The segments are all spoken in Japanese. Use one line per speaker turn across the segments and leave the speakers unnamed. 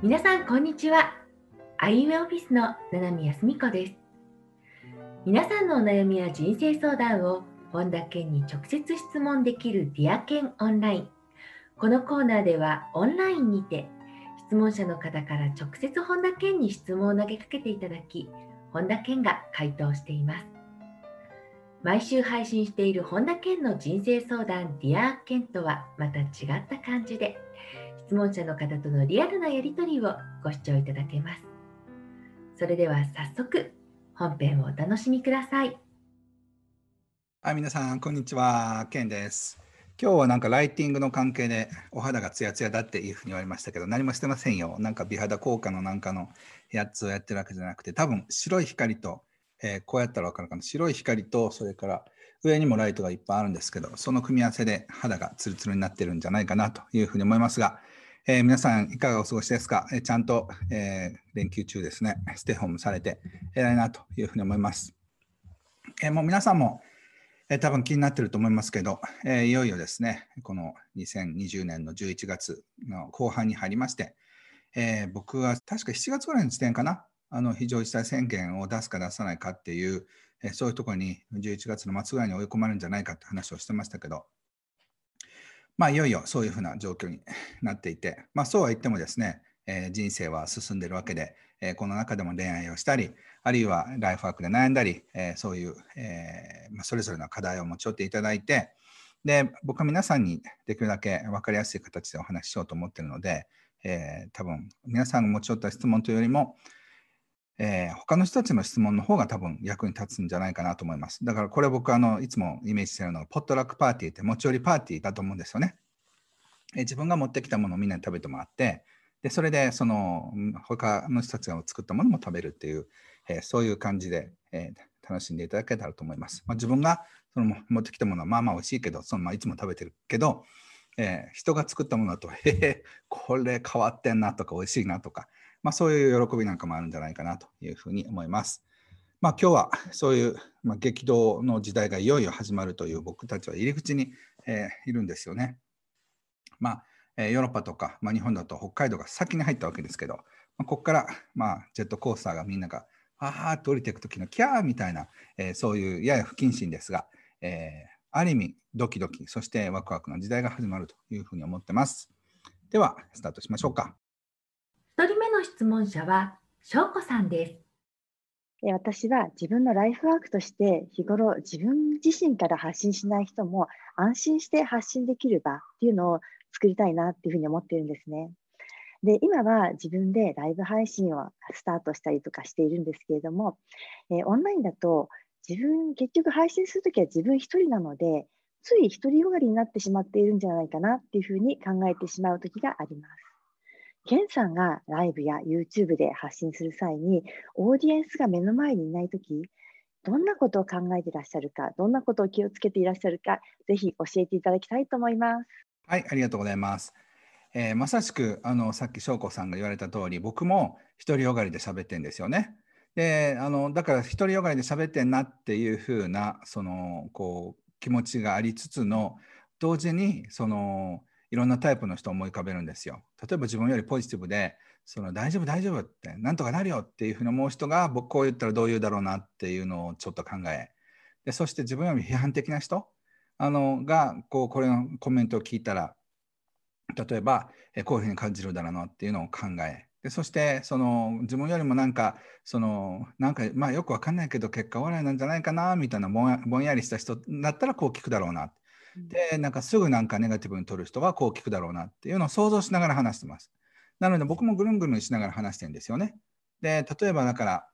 皆さんこんにちは。アイウエオフィスの七海康美子です。皆さんのお悩みや人生相談を本田健に直接質問できる Dear Ken オンライン。このコーナーではオンラインにて質問者の方から直接本田健に質問を投げかけていただき、本田健が回答しています。毎週配信している本田健の人生相談 Dear Ken とはまた違った感じで質問者の方とのリアルなやり取りをご視聴いただけます。それでは早速本編をお楽しみください。
はい、皆さん、こんにちは。ケンです。今日はなんかライティングの関係でお肌がツヤツヤだっていうふうに言われましたけど、何もしてませんよ。なんか美肌効果のなんかのやつをやってるわけじゃなくて、多分白い光と、えー、こうやったらわかるかな。白い光と、それから上にもライトがいっぱいあるんですけど、その組み合わせで肌がツルツルになってるんじゃないかなというふうに思いますが、えー、皆さんいかがお過ごしですか、えー、ちゃんと、えー、連休中ですね、ステイホームされて偉いなというふうに思います。えもう皆さんも、え多分気になってると思いますけど、えいよいよですね、この2020年の11月の後半に入りまして、え僕は確か7月ぐらいの時点かな、あの非常事態宣言を出すか出さないかっていう、えそういうところに11月の末ぐらいに追い込まれるんじゃないかって話をしてましたけど、まあ、いよいよそういうふうな状況になっていて、まあ、そうは言ってもですね、え、人生は進んでるわけで、え、この中でも恋愛をしたり、あるいはライフワークで悩んだり、え、そういう、えま、それぞれの課題を持ち寄っていただいて、で僕は皆さんにできるだけ分かりやすい形でお話ししようと思ってるので、え多分皆さんが持ち寄った質問というよりも、えー、他の人たちの質問の方が多分役に立つんじゃないかなと思います。だからこれ僕あのいつもイメージしてるのがポットラックパーティーって持ち寄りパーティーだと思うんですよね。えー、自分が持ってきたものをみんなに食べてもらってでそれでその他の人たちが作ったものも食べるっていう、えー、そういう感じで、え楽しんでいただけたらと思います。まあ、自分がその持ってきたものはまあまあ美味しいけどそのまあいつも食べてるけど、え人が作ったものだとへえこれ変わってんなとか美味しいなとかまあ、そういう喜びなんかもあるんじゃないかなというふうに思います。まあ、今日はそういう、まあ、激動の時代がいよいよ始まるという僕たちは入り口に、えー、いるんですよね。まあえー、ヨーロッパとか、まあ、日本だと北海道が先に入ったわけですけど、まあ、ここから、まあ、ジェットコースターがみんながあーっと降りていく時のキャーみたいな、えー、そういうやや不謹慎ですが、えー、ある意味ドキドキそしてワクワクの時代が始まるというふうに思ってます。ではスタートしましょうか。
の質問者は翔子さんです。
私は自分のライフワークとして日頃自分自身から発信しない人も安心して発信できる場っていうのを作りたいなっていうふうに思っているんですね。で今は自分でライブ配信をスタートしたりとかしているんですけれども、えオンラインだと自分結局配信するときは自分一人なのでつい独りよがりになってしまっているんじゃないかなっていうふうに考えてしまう時があります。ケンさんがライブや YouTube で発信する際に、オーディエンスが目の前にいないとき、どんなことを考えていらっしゃるか、どんなことを気をつけていらっしゃるか、ぜひ教えていただきたいと思います。
はい、ありがとうございます。えー、まさしくあのさっき翔子さんが言われた通り、僕も独りよがりで喋ってんですよね。であのだから独りよがりで喋ってんなっていう風なそなこう気持ちがありつつの同時にそのいろんなタイプの人を思い浮かべるんですよ。例えば自分よりポジティブで、その大丈夫大丈夫って、なんとかなるよっていうふうに思う人が、僕こう言ったらどう言うだろうなっていうのをちょっと考え、でそして自分より批判的な人あのがこうこれのコメントを聞いたら、例えばえこういうふうに感じるだろうなっていうのを考え、でそしてその自分よりもなんかそのなんかまあよくわかんないけど結果笑いなんじゃないかなみたいなぼんやりした人だったらこう聞くだろうなでなんかすぐなんかネガティブに取る人はこう聞くだろうなっていうのを想像しながら話してます。なので僕もぐるんぐるんしながら話してるんですよね。で例えばだから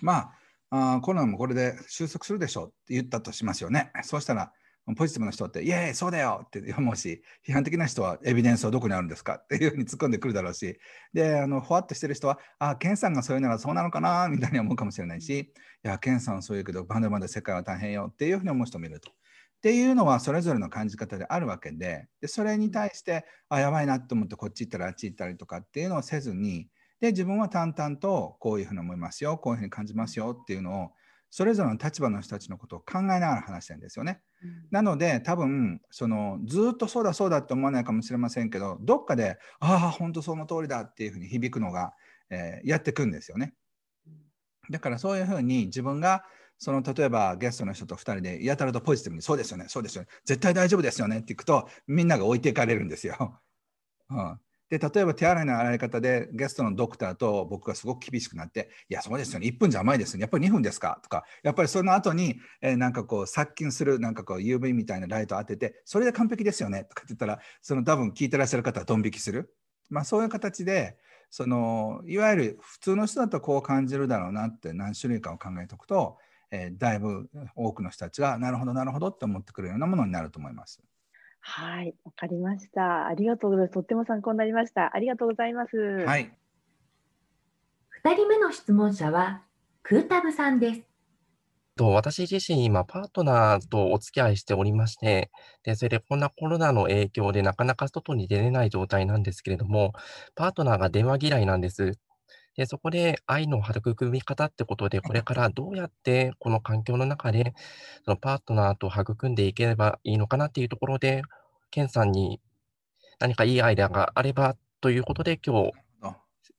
まああコロナもこれで収束するでしょうって言ったとしますよね。そうしたらポジティブな人って、イエーイ、そうだよって思うし、批判的な人はエビデンスはどこにあるんですかっていうふうに突っ込んでくるだろうし、で、あの、ふわっとしてる人は、あ、ケンさんがそういうならそうなのかなみたいに思うかもしれないし、いや、ケンさんそう言うけど、まだまだ世界は大変よっていうふうに思う人もいると。っていうのはそれぞれの感じ方であるわけででそれに対してあやばいなと思ってこっち行ったりあっち行ったりとかっていうのをせずにで自分は淡々とこういうふうに思いますよこういうふうに感じますよっていうのをそれぞれの立場の人たちのことを考えながら話してるんですよね。なので多分そのずっとそうだそうだって思わないかもしれませんけどどっかでああ本当その通りだっていうふうに響くのが、えー、やってくんですよね。だからそういうふうに自分がその例えばゲストの人と2人でやたらとポジティブにそうですよねそうですよね絶対大丈夫ですよねっていくとみんなが置いていかれるんですよ。うん、で例えば手洗いの洗い方でゲストのドクターと僕がすごく厳しくなって「いやそうですよね1分じゃ甘いですよねやっぱり2分ですか?」とかやっぱりその後に、えー、なんかこう殺菌するなんかこう UV みたいなライトを当てて「それで完璧ですよね」とかって言ったらその多分聞いてらっしゃる方はドン引きする、まあ、そういう形でそのいわゆる普通の人だとこう感じるだろうなって何種類かを考えておくと、えー、だいぶ多くの人たちがなるほどなるほどって思ってくるようなものになると思います。
はい、わかりました。ありがとうございます。とっても参考になりました。ありがとうございます。
はい。
二人目の質問者は、クータブさんです。
と私自身、今、パートナーとお付き合いしておりまして、で、それでこんなコロナの影響でなかなか外に出れない状態なんですけれども、パートナーが電話嫌いなんです。で、そこで愛の育み方ってことで、これからどうやってこの環境の中で、そのパートナーと育んでいければいいのかなっていうところで、ケンさんに何かいいアイデアがあればということで、今日、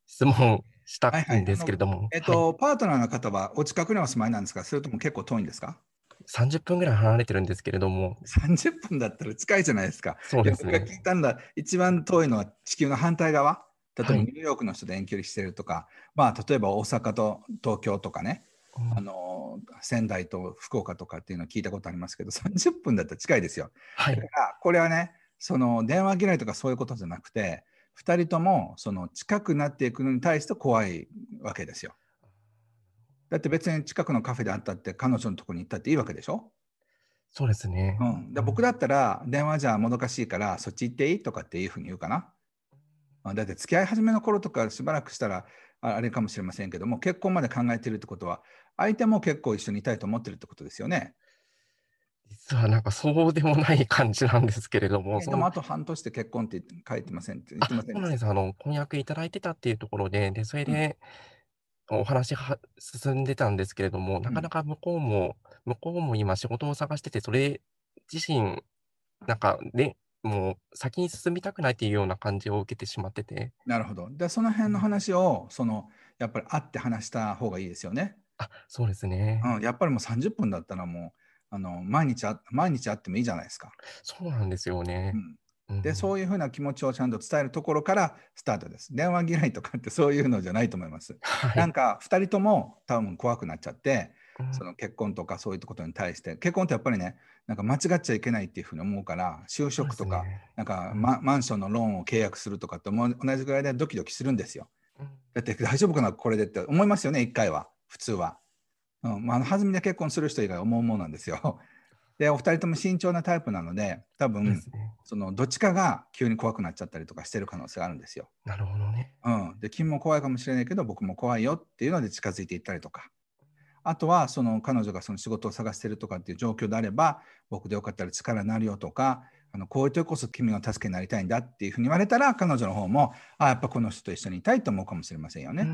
質問したんですけれども。はいはい、
えっと、はい、パートナーの方はお近くにお住まいなんですか？それとも結構遠いんですか
？30分ぐらい離れてるんですけれども。
30分だったら近いじゃないですか。
そうですね。
僕が聞いたんだ、一番遠いのは地球の反対側。例えばニューヨークの人で遠距離してるとか、はい、まあ例えば大阪と東京とかね、うん、あの仙台と福岡とかっていうのを聞いたことありますけど30分だったら近いですよ。はい、だからこれはねその電話嫌いとかそういうことじゃなくて2人ともその近くなっていくのに対して怖いわけですよ。だって別に近くのカフェであったって彼女のとこに行ったっていいわけでしょ？
そうですね。
うん、で僕だったら電話じゃもどかしいからそっち行っていい？とかっていうふうに言うかな。まあ、だって付き合い始めの頃とかしばらくしたらあれかもしれませんけども結婚まで考えてるってことは相手も結構一緒にいたいと思ってるってことですよね。
実はなんかそうでもない感じなんですけれども。
でもあと半年で結婚って書いてませんって言ってません
そうなんです。あの、婚約いただいてたっていうところで、で、それで、お話が進んでたんですけれども、うん、なかなか向こうも、向こうも今仕事を探してて、それ自身、なんかね、もう先に進みたくないっていうような感じを受けてしまってて。
なるほど。で、その辺の話を、その、やっぱり会って話した方がいいですよね。
あ、そうですね。
うん、やっぱりもう30分だったらもう、あの毎日あ毎日会ってもいいじゃないですか。
そうなんですよね。
うん、で、そういうふうな気持ちをちゃんと伝えるところからスタートです。電話嫌いとかって そういうのじゃないと思います。はい、なんか2人とも多分怖くなっちゃって、その結婚とかそういうことに対して結婚ってやっぱりねなんか間違っちゃいけないっていうふうに思うから就職とか、ね、なんかママンションのローンを契約するとかって同じぐらいでドキドキするんですよ。だって大丈夫かなこれでって思いますよね一回は普通は。うんまあ、弾みで結婚する人以外思うものなんですよ。でお二人とも慎重なタイプなので多分、ね、そのどっちかが急に怖くなっちゃったりとかしてる可能性があるんですよ。
なるほどね。
うん、で君も怖いかもしれないけど僕も怖いよっていうので近づいていったりとか。あとはその彼女がその仕事を探してるとかっていう状況であれば僕でよかったら力になるよとかあのこういう時こそ君の助けになりたいんだっていうふうに言われたら彼女の方もあやっぱこの人と一緒にいたいと思うかもしれませんよね。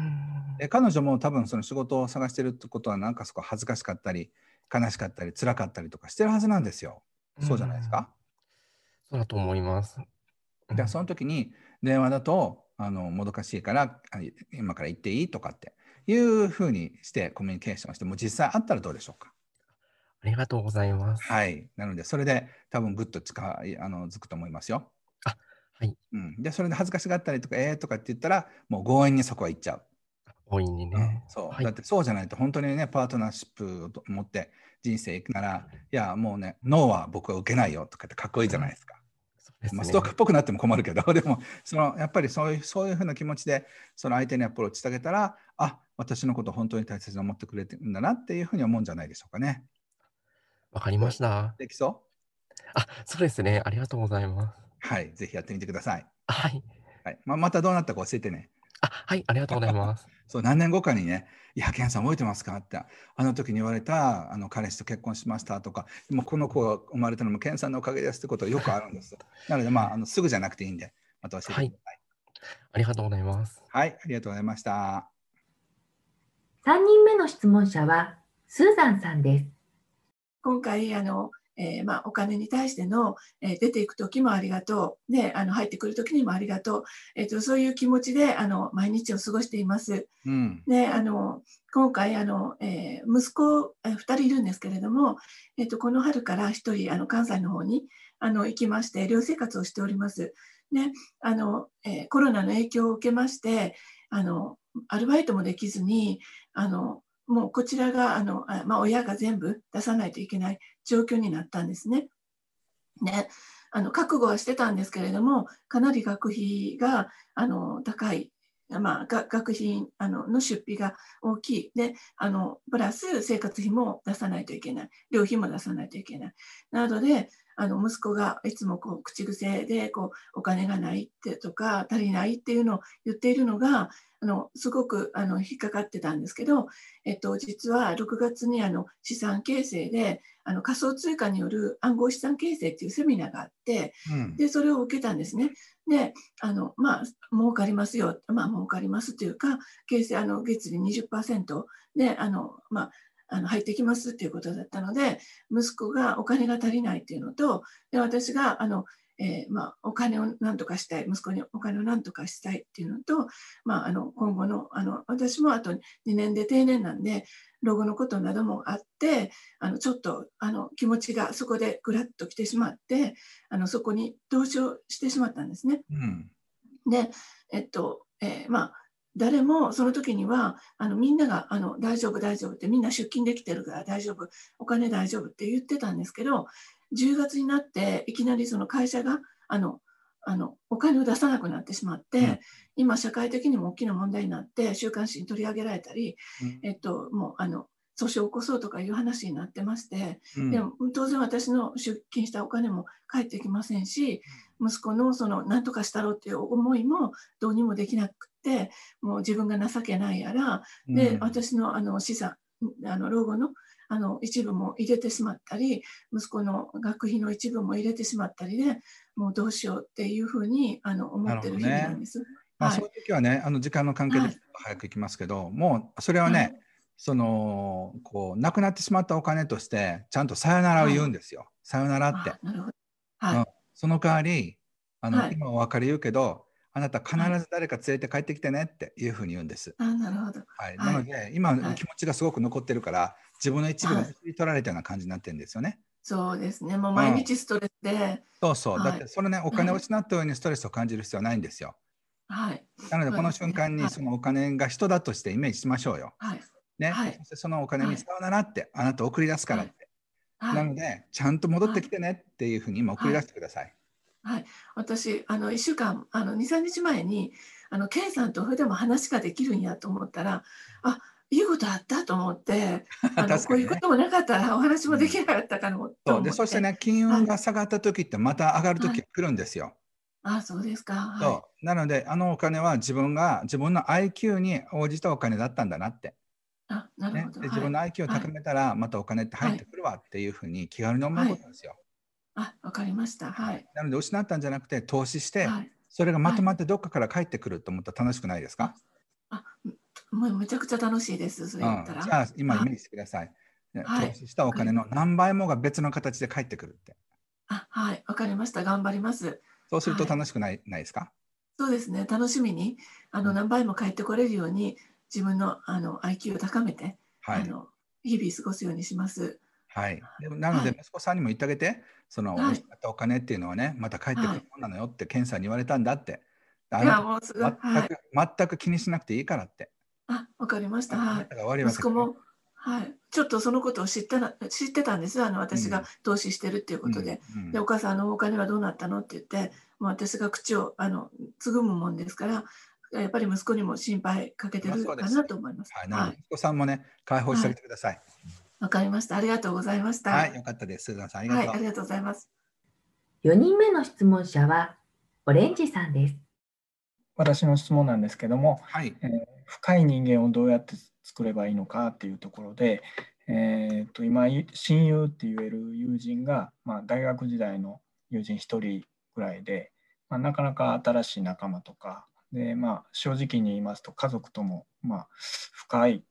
で彼女も多分その仕事を探してるってことはなんかそこ恥ずかしかったり悲しかったり辛かったりとかしてるはずなんですよ。そうじゃないですか？
そうだと思います。
でその時に電話だとあのもどかしいから今から行っていい？とかっていうふうにしてコミュニケーションして、もう実際あったらどうでしょうか？
ありがとうございます。
はい。なので、それで多分ぐっと近いあのづくと思いますよ。
あはい、
うん。で、それで恥ずかしがったりとか、えーとかって言ったら、もう強引にそこは行っちゃう。
強引にね、
うん、そう、はい、だってそうじゃないと、本当にね、パートナーシップを持って人生行くなら、いや、もうね、ノーは僕は受けないよとかってかっこいいじゃないですか。ね、まあ、ストーカーっぽくなっても困るけど、でもそのやっぱりそういうそういうふうな気持ちでその相手にアプローチしてあげたら、あ私のことを本当に大切に思ってくれてるんだなっていうふうに思うんじゃないでしょうかね。
わかりました。
できそう？
あそうですね。ありがとうございます。
はい、ぜひやってみてください。
はい。
はいまあ、またどうなったか教えてね。
あはい、ありがとうございます。
そう何年後かにね、いや、ケンさん覚えてますかって、あの時に言われたあの彼氏と結婚しましたとか、もうこの子が生まれたのもケンさんのおかげですってことはよくあるんです。なので、まあ、あのすぐじゃなくていいんで、また教えてください。はい、
ありがとうございます。
はい、ありがとうございました。
3人目の質問者は、スーザンさんです。
今回あの、えー、まあ、お金に対しての、えー、出ていく時もありがとう、であの入ってくる時にもありがとう、えーと、そういう気持ちであの毎日を過ごしています。うん、であの今回あの、え息子、え2人いるんですけれども、えーと、この春から1人あの関西の方にあの行きまして寮生活をしております。であのえコロナの影響を受けましてあのアルバイトもできずにあのもうこちらがあの、まあ、親が全部出さないといけない状況になったんですね。ねあの覚悟はしてたんですけれどもかなり学費があの高い、まあ、学費あのの出費が大きい。であのプラス生活費も出さないといけない。寮費も出さないといけない。なのであの息子がいつもこう口癖でこうお金がないってとか足りないっていうのを言っているのがあのすごくあの引っかかってたんですけど、えっと、実は6月にあの資産形成であの仮想通貨による暗号資産形成っていうセミナーがあって、うん、でそれを受けたんですね。であのまあ儲かりますよ、まあ儲かりますというか形成あの月利20%であの、まあ、あの入ってきますっていうことだったので息子がお金が足りないっていうのとで私があのえー、まあ、お金を何とかしたい息子にお金を何とかしたいっていうのと、まあ、あの今後のあの私もあと2年で定年なんで老後のことなどもあってあのちょっとあの気持ちがそこでぐらっと来てしまってあのそこに投資をしてしまったんですね。うん、で、えっとえー、まあ誰もその時にはあのみんながあの大丈夫大丈夫ってみんな出勤できてるから大丈夫お金大丈夫って言ってたんですけど10月になっていきなりその会社があのあのお金を出さなくなってしまって、うん、今社会的にも大きな問題になって週刊誌に取り上げられたり、うん、えっと、もうあの訴訟を起こそうとかいう話になってまして、うん、でも当然私の出金したお金も返ってきませんし息子のその何とかしたろうっていう思いもどうにもできなくてもう自分が情けないやらで私のあの資産あの老後のあの一部も入れてしまったり息子の学費の一部も入れてしまったりでもうどうしようっていうふうにあの思ってる日々なんです。ね、ま
あ、そういう時はねあの時間の関係で早く行きますけど、はい、もうそれはね、はい、そのこうなくなってしまったお金としてちゃんとさよならを言うんですよ。はい、さよならって。なるほどはい、うん、その代わりあの、今お分かり言うけどあなた必ず誰か連れて帰ってきてねっていうふうに言うんです。
あなるほど。
はい。なので、今の気持ちがすごく残ってるから、自分の一部が取られたような感じになってるんですよね。
そうですね。もう毎日ストレスで。うん、
そうそう。だってそれね、お金を失ったようにストレスを感じる必要はないんですよ。はい。なので、この瞬間にそのお金が人だとしてイメージしましょうよ。はい。ね。はい、そのお金にさよならって、あなた送り出すからって。はい、なので、ちゃんと戻ってきてねっていうふうに今送り出してください。
はい、私あの1週間あの23日前にあのケンさんとそれでも話ができるんやと思ったらあいいことあったと思って、あの、ね、こういうこともなかったらお話もできなかったかも、うん、
そう。でそしてね金運が下がった時ってまた上がる時が来るんですよ。
はい、あそうですか、は
い、そう。なのであのお金は自分が自分の IQ に応じたお金だったんだなって。
あなるほど、
ね、自分の IQ を高めたら、またお金って入ってくるわっていうふうに気軽に思うことですよ。
あわかりました。はい。
なので失ったんじゃなくて投資して、はい、それがまとまってどっかから帰ってくると思ったら楽しくないですか、
あもうめちゃくちゃ楽しいです。それ言ったら。
じゃあ今イメージしてください。はい、投資したお金の何倍もが別の形で帰ってくるって。
あはい、わかりました。頑張ります。
そうすると楽しくない,、ないですか？
そうですね。楽しみにあの何倍も帰ってこれるように自分のあの IQ を高めて、はい、あの日々過ごすようにします。
はい。でもなので息子さんにも言ってあげて、その、はい、お金っていうのはね、また帰ってくるものなのよって、検査に言われたんだって。あの全く、はい、全く気にしなくていいからって。
あ、わかりました。はい。息子も、はい、ちょっとそのことを知ってな知ってたんです。あの私が投資してるっていうことで。うん。うん、でお母さんのお金はどうなったの？って言ってもう私が口をあのつぐむもんですからやっぱり息子にも心配かけてるかなと思います。
はい、はい、息子さんもね解放してあげてください。
わ、かりました。ありがとうございました。
はい、よかったです。スーザンさんありがとう、
はい、ありがとうございます。
4人目の質問者はオレンジさんです。
私の質問なんですけども、はいえー、深い人間をどうやって作ればいいのかっていうところで、えー、と今親友って言える友人が、まあ、大学時代の友人1人ぐらいで、まあ、なかなか新しい仲間とかで、まあ、正直に言いますと家族とも、まあ、深い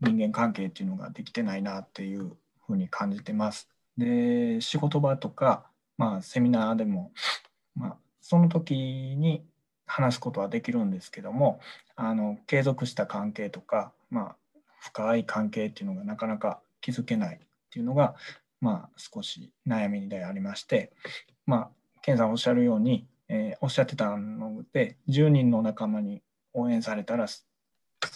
人間関係っていうのができてないなっていうふうに感じてます。で仕事場とか、まあ、セミナーでも、まあ、その時に話すことはできるんですけどもあの継続した関係とか、まあ、深い関係っていうのがなかなか築けないっていうのが、まあ、少し悩みでありまして、まあ、健さんおっしゃるように、えー、おっしゃってたので10人の仲間に応援されたら成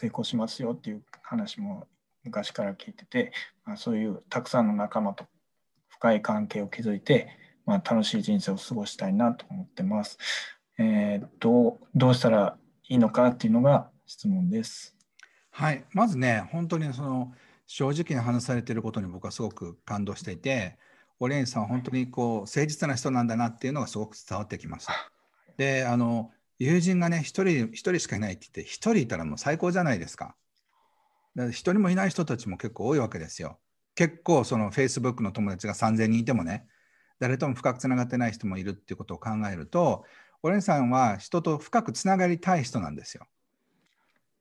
功しますよっていう話も昔から聞いてて、まあ、そういうたくさんの仲間と深い関係を築いて、まあ、楽しい人生を過ごしたいなと思ってます。えー、どうどうしたらいいのかっていうのが質問です。
はい、まずね、本当にその正直に話されていることに僕はすごく感動していて、オレンジさんは本当にこう誠実な人なんだなっていうのがすごく伝わってきます。で、あの友人がね、一人、一人しかいないって言って、一人いたらもう最高じゃないですか。一人もいない人たちも結構多いわけですよ。結構その Facebook の友達が3000人いてもね、誰とも深くつながってない人もいるっていうことを考えると、オレンさんは人と深くつながりたい人なんですよ。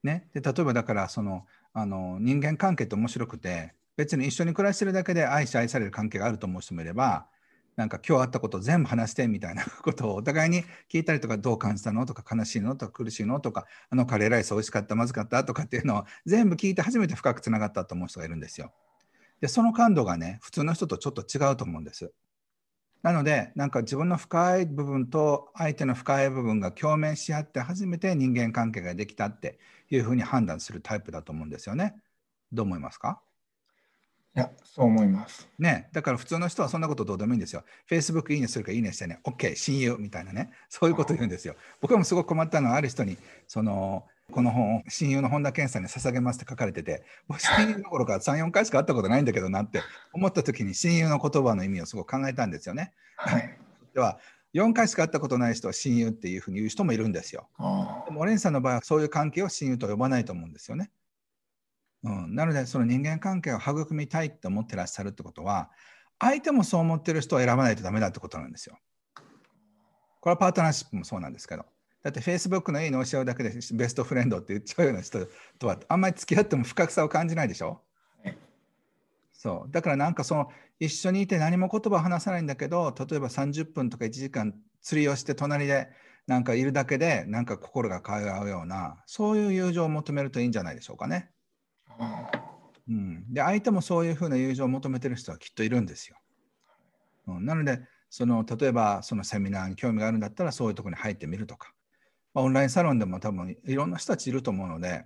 ね、で例えばだからそのあの人間関係って面白くて別に一緒に暮らしてるだけで愛し愛される関係があると思う人もいればなんか今日あったこと全部話してみたいなことを お互いに聞いたりとかどう感じたの？とか悲しいの？とか苦しいの？とかあのカレーライス美味しかった？まずかった？とかっていうのを全部聞いて初めて深くつながったと思う人がいるんですよ。でその感度がね普通の人とちょっと違うと思うんです。なのでなんか自分の深い部分と相手の深い部分が共鳴し合って初めて人間関係ができたっていうふうに判断するタイプだと思うんですよね。どう思いますか？
いや、そう思います。
ね、だから普通の人はそんなことどうでもいいんですよ。Facebook いいねするかいいねしてね、OK、親友みたいなね、そういうこと言うんですよ。僕もすごく困ったのは、ある人に、その、この本を親友の本田健さんに捧げますって書かれてて、親友どころか3、4回しか会ったことないんだけどなって思った時に親友の言葉の意味をすごく考えたんですよね。はい、では、4回しか会ったことない人は親友っていうふうに言う人もいるんですよ。でも、オレンさんの場合はそういう関係を親友と呼ばないと思うんですよね。うん、なのでその人間関係を育みたいって思ってらっしゃるってことは相手もそう思ってる人を選ばないとダメだってことなんですよ。これはパートナーシップもそうなんですけど。だって Facebook のいいの教えるだけでベストフレンドって言っちゃうような人とはあんまり付き合っても深さを感じないでしょ？そうだからなんかその一緒にいて何も言葉を話さないんだけど例えば30分とか1時間釣りをして隣でなんかいるだけでなんか心が通うようなそういう友情を求めるといいんじゃないでしょうかね。うん、で相手もそういうふうな友情を求めてる人はきっといるんですよ。うん、なのでその例えばそのセミナーに興味があるんだったらそういうとこに入ってみるとか、まあ、オンラインサロンでも多分いろんな人たちいると思うので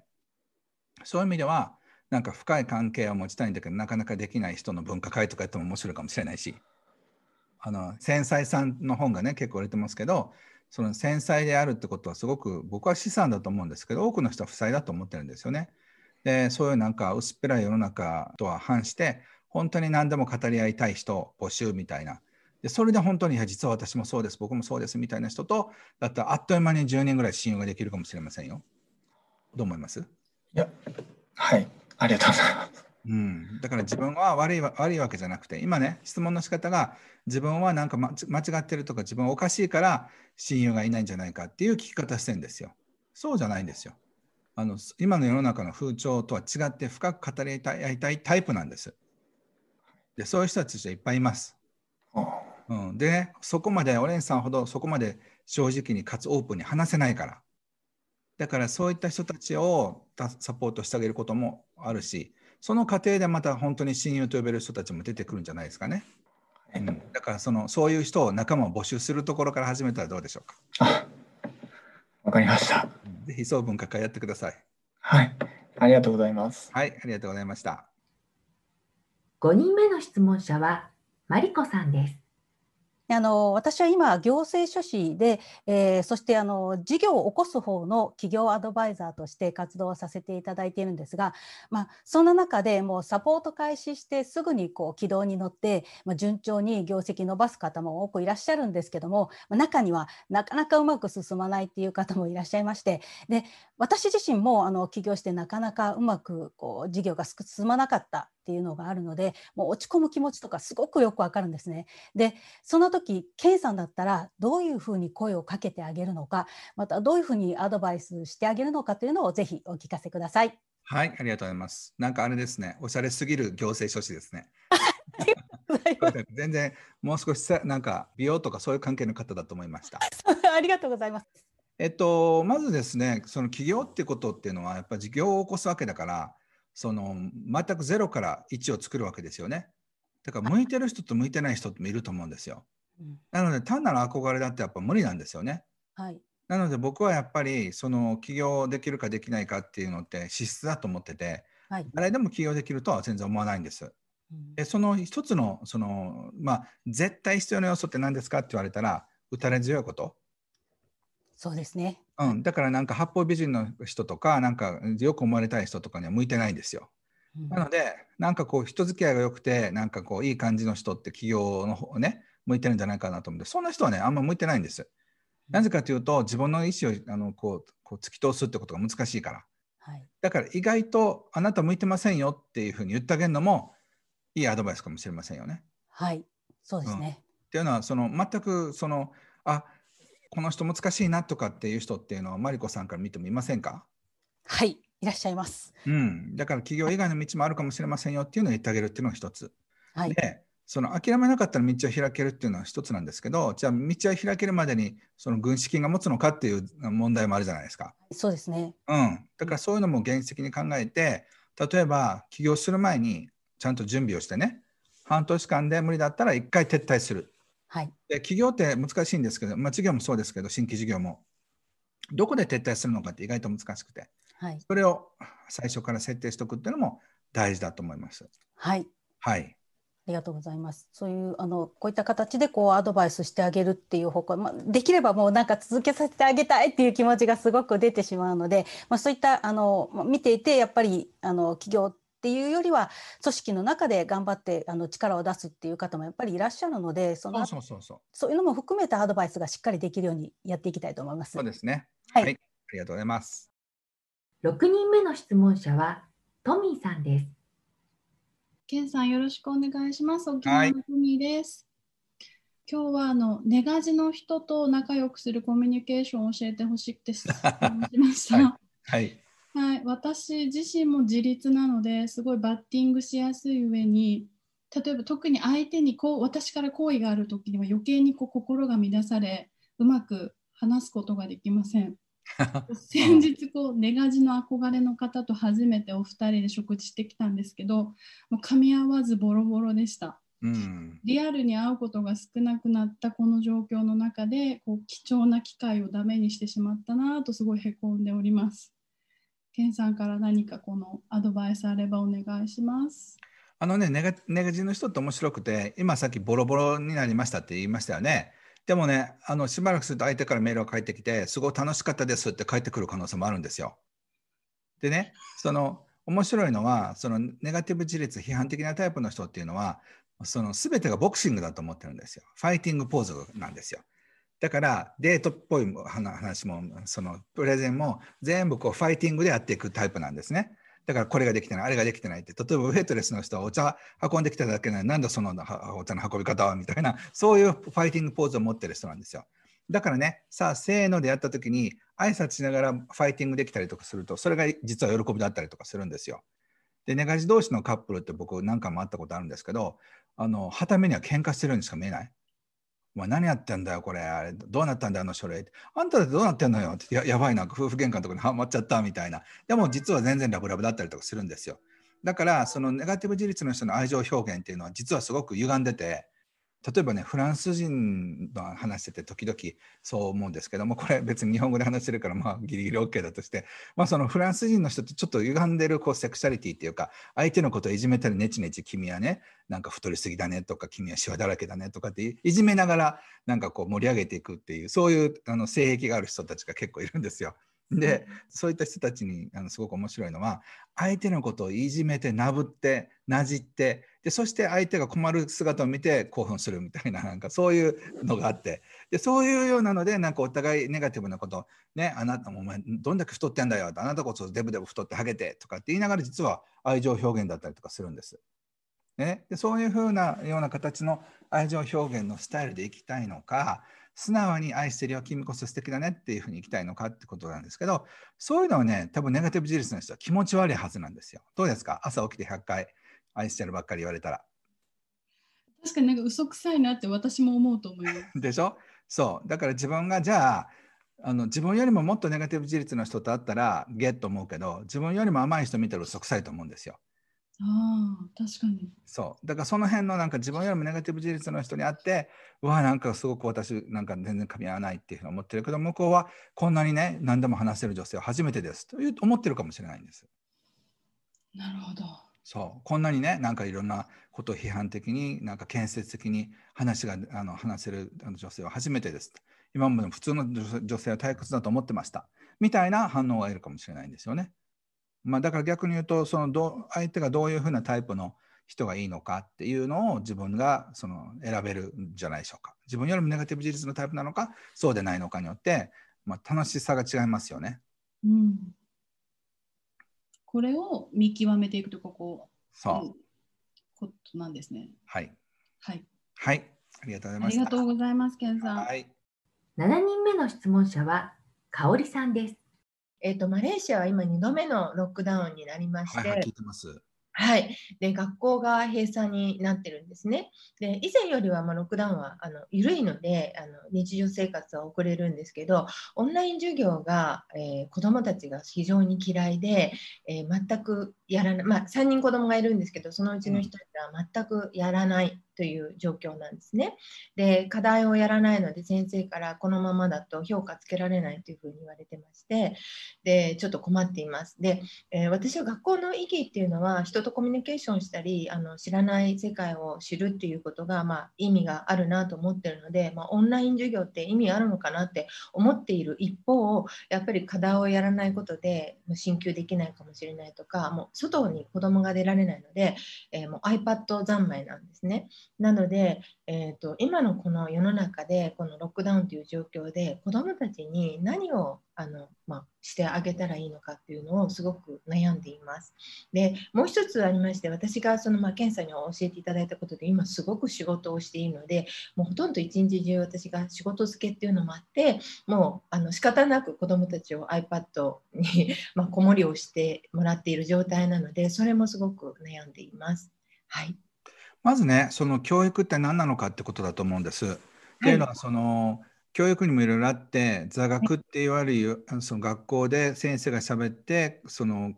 そういう意味ではなんか深い関係を持ちたいんだけどなかなかできない人の分科会とかやっても面白いかもしれないしあの繊細さんの本がね結構売れてますけどその繊細であるってことはすごく僕は資産だと思うんですけど多くの人は負債だと思ってるんですよね。でそういうなんか薄っぺらい世の中とは反して本当に何でも語り合いたい人募集みたいな。でそれで本当にいや実は私もそうです。僕もそうですみたいな人とだったらあっという間に10人ぐらい親友ができるかもしれませんよ。どう思います？い
やはい。ありがとうございます。
うん、だから自分は悪い悪いわけじゃなくて今ね質問の仕方が自分はなんか間違ってるとか自分はおかしいから親友がいないんじゃないかっていう聞き方してるんですよ。そうじゃないんですよあの今の世の中の風潮とは違って深く語り合いたいタイプなんです。でそういう人たちはいっぱいいます。うん、で、ね、そこまでオレンさんほどそこまで正直にかつオープンに話せないから。だからそういった人たちをサポートしてあげることもあるし、その過程でまた本当に親友と呼べる人たちも出てくるんじゃないですかね。うん、だからそのそういう人を仲間を募集するところから始めたらどうでしょうか。
わかりました。
ぜひ総分科会やってください。
はい。ありがとうございます。
はい、ありがとうございました。
5人目の質問者はマリコさんです。
あの私は今行政書士で、えー、そしてあの事業を起こす方の企業アドバイザーとして活動させていただいているんですが、まあ、その中でもうサポート開始してすぐにこう軌道に乗って、まあ、順調に業績伸ばす方も多くいらっしゃるんですけども、まあ、中にはなかなかうまく進まないっていう方もいらっしゃいましてで私自身もあの起業してなかなかうまくこう事業が進まなかったっていうのがあるのでもう落ち込む気持ちとかすごくよくわかるんですね。でその時ケンさんだったらどういうふうに声をかけてあげるのかまたどういうふうにアドバイスしてあげるのかというのをぜひお聞かせください。
はい、ありがとうございます。なんかあれですね、おしゃれすぎる行政書士ですね。全然もう少しさなんか美容とかそういう関係の方だと思いました。
ありがとうございます。
えっと、まずですね、その起業ってことっていうのは、やっぱり事業を起こすわけだから、その全くゼロから1を作るわけですよね。だから向いてる人と向いてない人もいると思うんですよ。なので単なる憧れだってやっぱ無理なんですよね。
はい、
なので僕はやっぱりその起業できるかできないかっていうのって資質だと思ってて、はい、誰でも起業できるとは全然思わないんです。でその一つのその、まあ、絶対必要な要素って何ですかって言われたら打たれ強いこと。
そうですね、
うん、だからなんか八方美人の人とかなんかよく思われたい人とかには向いてないんですよ。うん、なのでなんかこう人付き合いが良くてなんかこういい感じの人って企業の方ね向いてるんじゃないかなと思ってそんな人はねあんま向いてないんです。なぜかというと自分の意思をあのこうこう突き通すってことが難しいから。はい、だから意外とあなた向いてませんよっていうふうに言ってあげるのもいいアドバイスかもしれませんよね。
はい、そうですね。うん、っ
ていうのはその全くそのあこの人難しいなとかっていう人っていうのはマリコさんから見てもいませんか？
はい、いらっしゃいます。
うん、だから企業以外の道もあるかもしれませんよっていうのを言ってあげるっていうのが一つ。はい、でその諦めなかったら道を開けるっていうのは一つなんですけどじゃあ道を開けるまでにその軍資金が持つのかっていう問題もあるじゃないですか。
そうですね、
うん、だからそういうのも現実的に考えて例えば起業する前にちゃんと準備をしてね半年間で無理だったら1回撤退する。
はい、
で企業って難しいんですけど、まあ、事業もそうですけど新規事業も。どこで撤退するのかって意外と難しくて、はい、それを最初から設定しておくっていうのも大事だと思います。
はい、
はい。
ありがとうございます。そういうあのこういった形でこうアドバイスしてあげるっていう方向、まあ、できればもうなんか続けさせてあげたいっていう気持ちがすごく出てしまうので、まあ、そういったあの見ていてやっぱりあの企業っていうよりは組織の中で頑張ってあの力を出すっていう方もやっぱりいらっしゃるので
そのそうそうそう
そういうのも含めたアドバイスがしっかりできるようにやっていきたいと思います。
そうですね。はい、はい、ありがとうございます。
6人目の質問者はトミーさんです。
ケンさんよろしくお願いします。沖縄のふです。はい、今日はあのネガジの人と仲良くするコミュニケーションを教えてほしくて質問しました。はい、
はい
はい、私自身も自立なのですごいバッティングしやすい上に例えば特に相手にこう私から好意がある時には余計にこう心が乱されうまく話すことができません。先日こうネガジの憧れの方と初めてお二人で食事してきたんですけどもう噛み合わずボロボロでした、
うん、
リアルに会うことが少なくなったこの状況の中でこう貴重な機会をダメにしてしまったなとすごいへこんでおりますケンさんから何かこのアドバイスあればお願いします
あのねネガネガジの人って面白くて今さっきボロボロになりましたって言いましたよねでもね、あのしばらくすると相手からメールが返ってきて、すごい楽しかったですって返ってくる可能性もあるんですよ。でね、その面白いのは、そのネガティブ自立、批判的なタイプの人っていうのは、その全てがボクシングだと思ってるんですよ。ファイティングポーズなんですよ。だからデートっぽい話も、そのプレゼンも全部こうファイティングでやっていくタイプなんですね。だからこれができてない、あれができてないって、例えばウェイトレスの人はお茶運んできただけなのに、なんだそのお茶の運び方はみたいな、そういうファイティングポーズを持ってる人なんですよ。だからね、さあ、せーのでやったときに、挨拶しながらファイティングできたりとかすると、それが実は喜びだったりとかするんですよ。で、ネガジ同士のカップルって僕何回も会ったことあるんですけど、あの、はためには喧嘩してるようにしか見えない。お前何やってんだよ、これ。あれどうなったんだよ、あの書類。あんただってどうなってんのよってややばいな、夫婦喧嘩のとこに はまっちゃったみたいな。でも実は全然ラブラブだったりとかするんですよ。だから、そのネガティブ自立の人の愛情表現っていうのは実はすごく歪んでて、例えばね、フランス人の話してて時々そう思うんですけども、これ別に日本語で話してるから、まあギリギリ OK だとして、まあそのフランス人の人ってちょっと歪んでるこうセクシャリティっていうか、相手のことをいじめたりネチネチ君はね、なんか太りすぎだねとか、君はシワだらけだねとかっていじめながらなんかこう盛り上げていくっていう、そういうあの性癖がある人たちが結構いるんですよ。で、そういった人たちにあのすごく面白いのは、相手のことをいじめて、なぶって、なじって、でそして相手が困る姿を見て興奮するみたいな、なんかそういうのがあって、でそういうようなので、なんかお互いネガティブなこと、ね、あなたもお前、どんだけ太ってんだよ、あなたこそデブデブ太ってハゲてとかって言いながら、実は愛情表現だったりとかするんです。ね、でそういうふうなような形の愛情表現のスタイルでいきたいのか、素直に愛してるよ、君こそ素敵だねっていうふうにいきたいのかってことなんですけど、そういうのはね、多分ネガティブ自立の人は気持ち悪いはずなんですよ。どうですか？朝起きて100回愛してるばっかり言われたら。
確かになんか嘘くさいなって私も思うと思います。
でしょ？そう。だから自分がじゃあ、あの自分よりももっとネガティブ自立の人と会ったらゲッと思うけど自分よりも甘い人見たら嘘くさいと思うんですよ。
ああ確かに。
そうだからその辺のなんか自分よりもネガティブ自立の人に会ってうわなんかすごく私なんか全然噛み合わないっていうふうに思ってるけど向こうはこんなにね何でも話せる女性は初めてですという思ってるかもしれないんです。
なるほど。
そうこんなにねなんかいろんなことを批判的になんか建設的に話があの話せる女性は初めてです。今まで普通の女性は退屈だと思ってました。みたいな反応が得るかもしれないんですよね。まあ、だから逆に言うとそのど相手がどういうふうなタイプの人がいいのかっていうのを自分がその選べるんじゃないでしょうか。自分よりもネガティブ自立のタイプなのかそうでないのかによって、まあ、楽しさが違いますよね。
うん、これを見極めていくとここ
そう、
ことなんですね。
はい。
はい。
はい。ありがとうございます。あ
りがとうございます、ケンさん。
はい。
7人目の質問者は、かおりさんです。えっ、ー、と、マレーシアは今2度目のロックダウンになりまして、はい、
聞いてます。
はい、で学校が閉鎖になってるんですね。で以前よりはまロックダウンはあの緩いのであの日常生活は送れるんですけどオンライン授業が、えー、子どもたちが非常に嫌いで、えー、全くやらない、まあ、3人子供がいるんですけどそのうちの1人は全くやらないという状況なんですね。で課題をやらないので先生からこのままだと評価つけられないというふうに言われてましてでちょっと困っています。で、えー、私は学校の意義っていうのは人とコミュニケーションしたりあの知らない世界を知るっていうことが、まあ、意味があるなと思ってるので、まあ、オンライン授業って意味あるのかなって思っている一方やっぱり課題をやらないことで進級できないかもしれないとかもう外に子供が出られないので、えー、もう iPad 三昧なんですね。なので、えーと、今のこの世の中でこのロックダウンという状況で子どもたちに何をあの、まあ、してあげたらいいのかっていうのをすごく悩んでいます。でもう一つありまして私がその、まあ、検査に教えていただいたことで今すごく仕事をしているのでもうほとんど一日中私が仕事付けっていうのもあってもうあの仕方なく子どもたちを iPad にまあ、子守をしてもらっている状態なのでそれもすごく悩んでいます。はい
まずね、その教育って何なのかってことだと思うんです。っていうのは、その教育にもいろいろあって、座学って言われるその学校で先生がしゃべって、その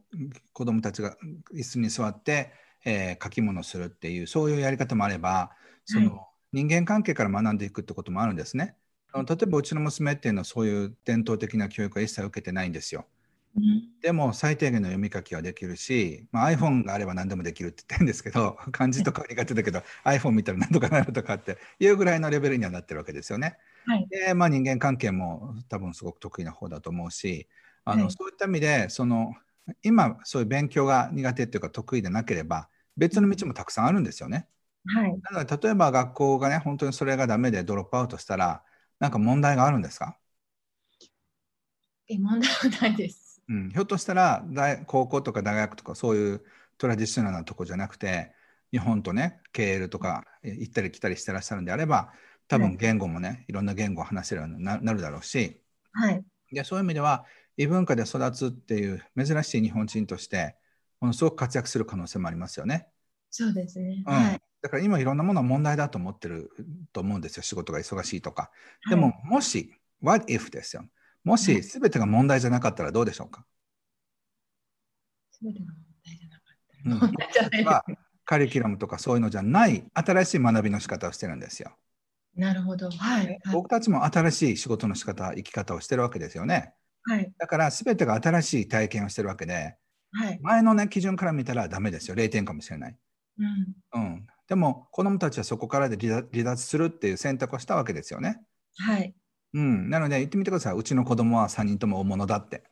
子どもたちが椅子に座って、えー、書き物するっていう、そういうやり方もあれば、その人間関係から学んでいくってこともあるんですね。例えばうちの娘っていうのはそういう伝統的な教育は一切受けてないんですよ。でも最低限の読み書きはできるし、まあ、iPhone があれば何でもできるって言ってるんですけど漢字とか苦手だけど iPhone 見たら何とかなるとかっていうぐらいのレベルにはなってるわけですよね。はい、でまあ、人間関係も多分すごく得意な方だと思うしあの、はい、そういった意味でその今そういう勉強が苦手っていうか得意でなければ別の道もたくさんあるんですよね。
はい、
なので例えば学校がね本当にそれがダメでドロップアウトしたら何か問題があるんですか？
え問題はないです。
うん、ひょっとしたら大高校とか大学とかそういうトラディショナルなとこじゃなくて日本とね KL とか行ったり来たりしてらっしゃるんであれば多分言語もね、はい、いろんな言語を話せるようになるだろうし、
はい、
でそういう意味では異文化で育つっていう珍しい日本人としてものすごく活躍する可能性もありますよね。
そうですね、
うん、はい、だから今いろんなものは問題だと思ってると思うんですよ。仕事が忙しいとか。でも、もし What if ですよ。もし全てが問題じゃなかったらどうでしょうか？
全てが問題じゃなかったら、うん、
はカリキュラムとかそういうのじゃない新しい学びの仕方をしてるんですよ。
なるほど、はい、
僕たちも新しい仕事の仕方生き方をしてるわけですよね。
はい、
だから全てが新しい体験をしてるわけで、
はい、
前の、ね、基準から見たらダメですよ0点かもしれない。
うん、
うん、でも子どもたちはそこからで離脱するっていう選択をしたわけですよね。
はい、
うん、なので言ってみてください。うちの子供は3人とも大物だって。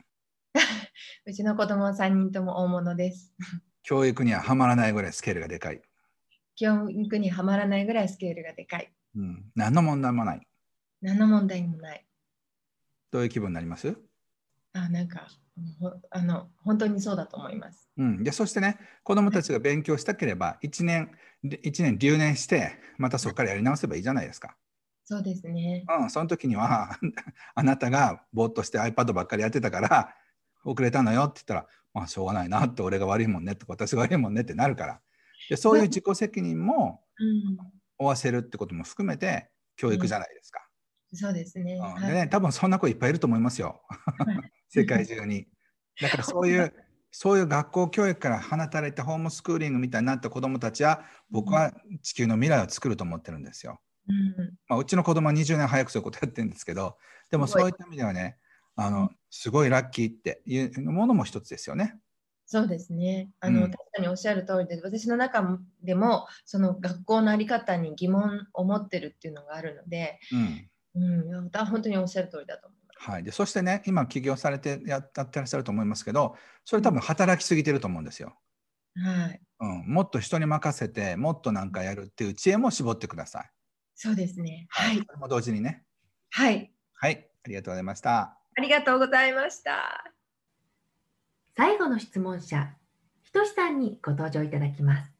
うちの子供は3人とも大物です。
教育にははまらないぐらいスケールがでかい。
教育にはまらないぐらいスケールがでかい。
うん、何の問題もない。
何の問題もない。
どういう気分になります？
あなんかあの本当にそうだと思います。
うん、でそしてね子どもたちが勉強したければ1年 ,1 年留年してまたそこからやり直せばいいじゃないですか。
そうですね。
うん、その時には あなたがぼーっとして iPad ばっかりやってたから遅れたのよって言ったら、まあしょうがないなって俺が悪いもんねって私が悪いもんねってなるから。でそういう自己責任も負わせるってことも含めて教育じゃないですか。
うん、そうですね。
うん、でね、多分そんな子いっぱいいると思いますよ。世界中に。だからそういうそういう学校教育から放たれたホームスクーリングみたいになった子どもたちは僕は地球の未来を作ると思ってるんですよ。うんまあ、うちの子供は20年早くそういうことやってるんですけどでもそういった意味ではねあのすごいラッキーっていうものも一つですよね。
そうですねあの、うん、確かにおっしゃる通りで私の中でもその学校の在り方に疑問を持ってるっていうのがあるので、うん、うん、本当におっしゃる通りだと思います。
はい、でそしてね今起業されてやってらっしゃると思いますけどそれ多分働きすぎてると思うんですよ。はいうん、もっと人に任せてもっとなんかやるっていう知恵も絞ってください。
そうですね。はい。そ
れも同時にね。
はい。
はい、ありがとうございました。
ありがとうございました。最後の質問者、ひとしさんにご登場いただきます。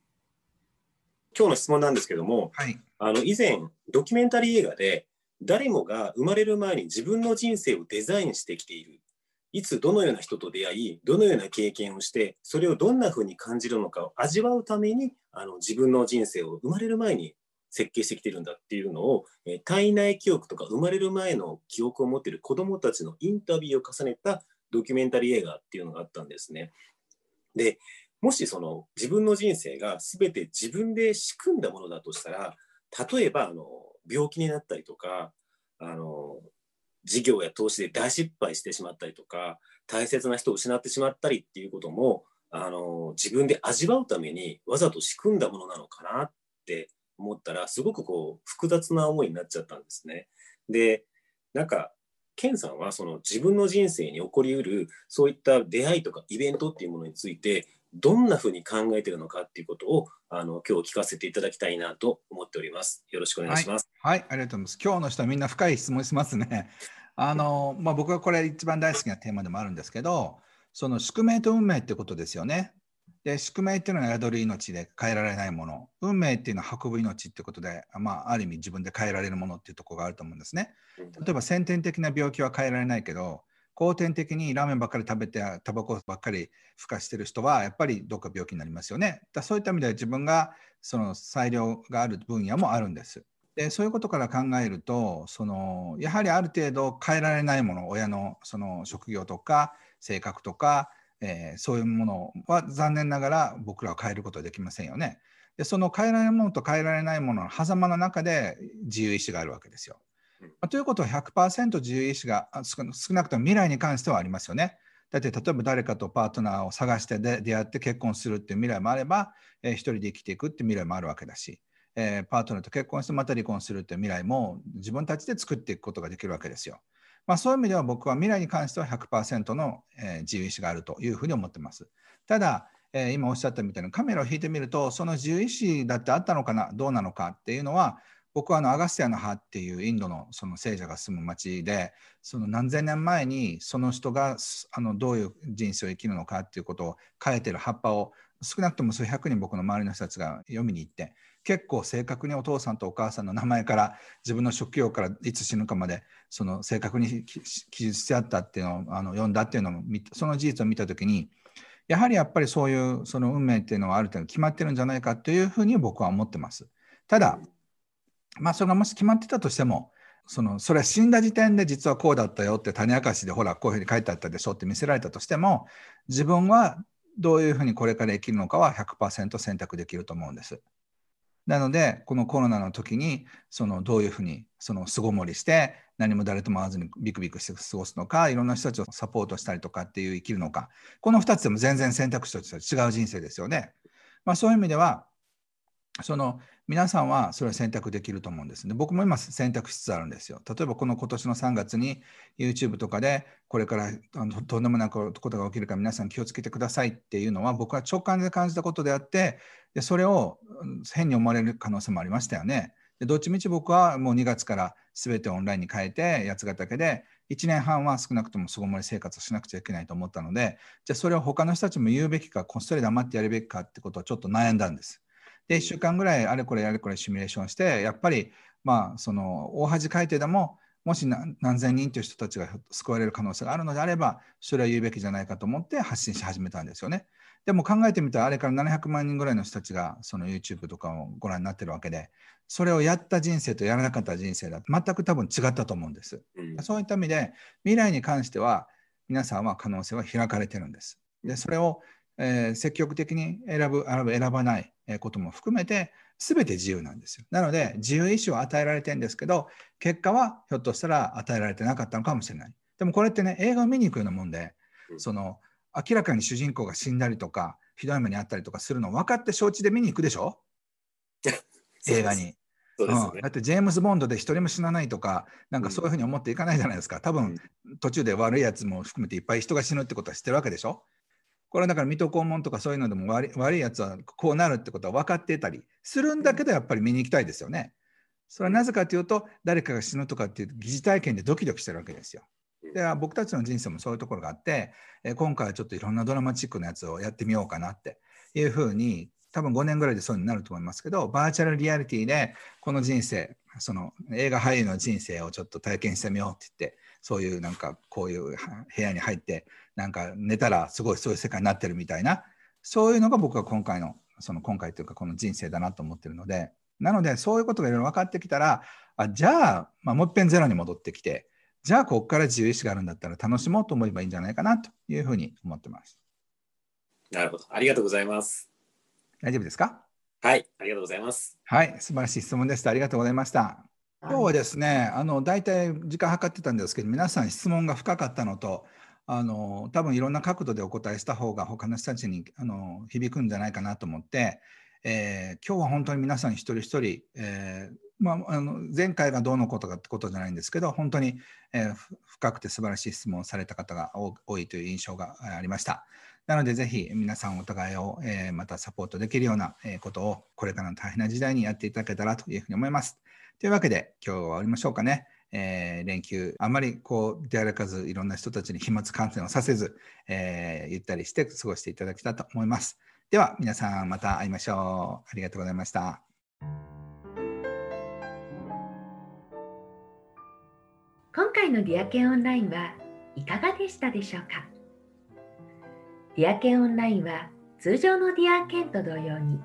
今日の質問なんですけども、はい、あの以前ドキュメンタリー映画で誰もが生まれる前に自分の人生をデザインしてきている。いつどのような人と出会い、どのような経験をして、それをどんなふうに感じるのかを味わうために、あの自分の人生を生まれる前に設計してきてるんだっていうのを、え体内記憶とか生まれる前の記憶を持っている子どもたちのインタビューを重ねたドキュメンタリー映画っていうのがあったんですね。でもしその自分の人生が全て自分で仕組んだものだとしたら例えばあの病気になったりとかあの事業や投資で大失敗してしまったりとか大切な人を失ってしまったりっていうこともあの自分で味わうためにわざと仕組んだものなのかなって思ったら、すごくこう、複雑な思いになっちゃったんですね。で、なんか、ケンさんはその自分の人生に起こりうるそういった出会いとかイベントっていうものについてどんなふうに考えているのかっていうことをあの今日聞かせていただきたいなと思っております。よろしくお願いします。
はい、はい、ありがとうございます。今日の人はみんな深い質問しますね。あのまあ、僕はこれ一番大好きなテーマでもあるんですけど、その宿命と運命ってことですよね。で宿命っていうのは宿る命で変えられないもの。運命っていうのは運ぶ命っていうことで、まあ、ある意味自分で変えられるものっていうところがあると思うんですね。例えば先天的な病気は変えられないけど後天的にラーメンばっかり食べてタバコばっかりふかしてる人はやっぱりどっか病気になりますよね。だそういった意味では自分がその裁量がある分野もあるんです。でそういうことから考えるとそのやはりある程度変えられないもの親のその職業とか性格とかえー、そういうものは残念ながら僕らは変えることはできませんよね。でその変えられるものと変えられないものの狭間の中で自由意志があるわけですよ。まあ、ということは100%自由意志が少なくとも未来に関してはありますよね。だって例えば誰かとパートナーを探してで出会って結婚するっていう未来もあれば、えー、一人で生きていくっていう未来もあるわけだし、えー、パートナーと結婚してまた離婚するっていう未来も自分たちで作っていくことができるわけですよ。まあ、そういう意味では僕は未来に関しては100%の、え、自由意志があるというふうに思ってます。ただ、えー、今おっしゃったみたいにカメラを引いてみるとその自由意志だってあったのかなどうなのかっていうのは僕はあのアガスティアの葉っていうインドのその聖者が住む町でその何千年前にその人があのどういう人生を生きるのかっていうことを書いてる葉っぱを少なくとも数百人僕の周りの人たちが読みに行って結構正確にお父さんとお母さんの名前から自分の職業からいつ死ぬかまでその正確に記述してあったっていうのをあの読んだっていうのもその事実を見た時にやはりやっぱりそういうその運命っていうのはある程度決まってるんじゃないかというふうに僕は思ってます。ただ、まあ、それがもし決まってたとしてもそのそれは死んだ時点で実はこうだったよって種明かしでほらこういうふうに書いてあったでしょって見せられたとしても自分はどういうふうにこれから生きるのかは100%選択できると思うんです。なので、このコロナの時に、そのどういうふうにその巣ごもりして、何も誰とも会わずにビクビクして過ごすのか、いろんな人たちをサポートしたりとかっていう生きるのか、この2つでも全然選択肢としては違う人生ですよね。まあ、そういう意味では、その皆さんはそれは選択できると思うんですね。僕も今選択しつつあるんですよ。例えばこの今年の3月に YouTube とかでこれからあのとんでもないことが起きるから皆さん気をつけてくださいっていうのは僕は直感で感じたことであってでそれを変に思われる可能性もありましたよね。でどっちみち僕はもう2月から全てオンラインに変えて八ヶ岳で1年半は少なくとも巣ごもり生活をしなくちゃいけないと思ったのでじゃあそれを他の人たちも言うべきかこっそり黙ってやるべきかってことをちょっと悩んだんです。で1週間ぐらいあれこれあれこれシミュレーションしてやっぱりまあ、その大恥かいてでももし何千人という人たちが救われる可能性があるのであればそれは言うべきじゃないかと思って発信し始めたんですよね。でも考えてみたらあれから700万人ぐらいの人たちがその YouTube とかをご覧になってるわけでそれをやった人生とやらなかった人生だ全く多分違ったと思うんです。そういった意味で未来に関しては皆さんは可能性は開かれてるんです。でそれを、えー、積極的に選ぶ選ばないことも含めて全て自由なんですよ。なので自由意志を与えられてるんですけど結果はひょっとしたら与えられてなかったのかもしれない。でもこれってね映画を見に行くようなもんでその明らかに主人公が死んだりとかひどい目にあったりとかするの分かって承知で見に行くでしょ？映画に。
ね
うん、だってジェームズ・ボンドで一人も死なないとか、なんかそういうふうに思っていかないじゃないですか。多分途中で悪いやつも含めていっぱい人が死ぬってことは知ってるわけでしょ？これだから水戸黄門とかそういうのでも悪い悪いやつはこうなるってことは分かっていたりするんだけどやっぱり見に行きたいですよね。それはなぜかというと誰かが死ぬとかっていう疑似体験でドキドキしてるわけですよ。で僕たちの人生もそういうところがあって、え今回はちょっといろんなドラマチックなやつをやってみようかなっていうふうに多分5年ぐらいでそうになると思いますけどバーチャルリアリティでこの人生その映画俳優の人生をちょっと体験してみようって言ってそういうなんかこういう部屋に入ってなんか寝たらすごいそういう世界になってるみたいなそういうのが僕は今回のその今回というかこの人生だなと思ってるのでなのでそういうことがいろいろ分かってきたらあじゃあ、まあ、もう一遍ゼロに戻ってきてじゃあここから自由意志があるんだったら楽しもうと思えばいいんじゃないかなというふうに思ってます。
なるほど。ありがとうございます。
大丈夫ですか？
はい、ありがとうございます。
はい、素晴らしい質問でした。ありがとうございました。今日はですね、あの大体時間計ってたんですけど、皆さん質問が深かったのと、あの多分いろんな角度でお答えした方が他の人たちにあの響くんじゃないかなと思って、えー、今日は本当に皆さん一人一人、えー、まあ、あの前回がどうのことかってことじゃないんですけど本当に、えー、深くて素晴らしい質問をされた方が多いという印象がありました。なのでぜひ皆さんお互いを、えまたサポートできるようなことをこれからの大変な時代にやっていただけたらというふうに思います。というわけで今日は終わりましょうかね。えー、連休、あまりこう出歩かず、いろんな人たちに飛沫感染をさせず、えー、ゆったりして過ごしていただきたいと思います。では、皆さんまた会いましょう。ありがとうございました。
今回のディアケンオンラインはいかがでしたでしょうか？ディアケンオンラインは通常のディアケンと同様に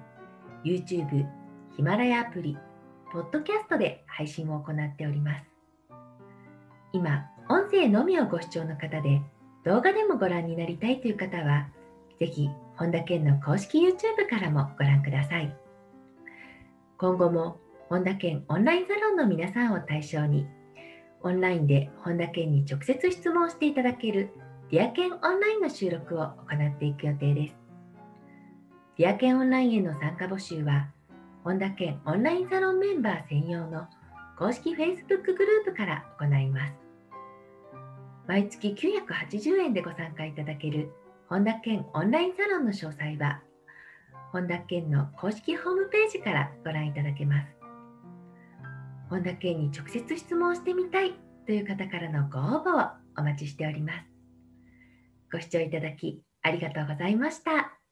YouTube、ヒマラヤアプリ、ポッドキャストで配信を行っております。今、音声のみをご視聴の方で動画でもご覧になりたいという方は、ぜひ本田健の公式 YouTube からもご覧ください。今後も本田健オンラインサロンの皆さんを対象に、オンラインで本田健に直接質問していただけるディアケンオンラインの収録を行っていく予定です。ディアケンオンラインへの参加募集は、本田健オンラインサロンメンバー専用の公式 Facebook グループから行います。毎月980円でご参加いただける本田健オンラインサロンの詳細は、本田健の公式ホームページからご覧いただけます。本田健に直接質問してみたいという方からのご応募をお待ちしております。ご視聴いただきありがとうございました。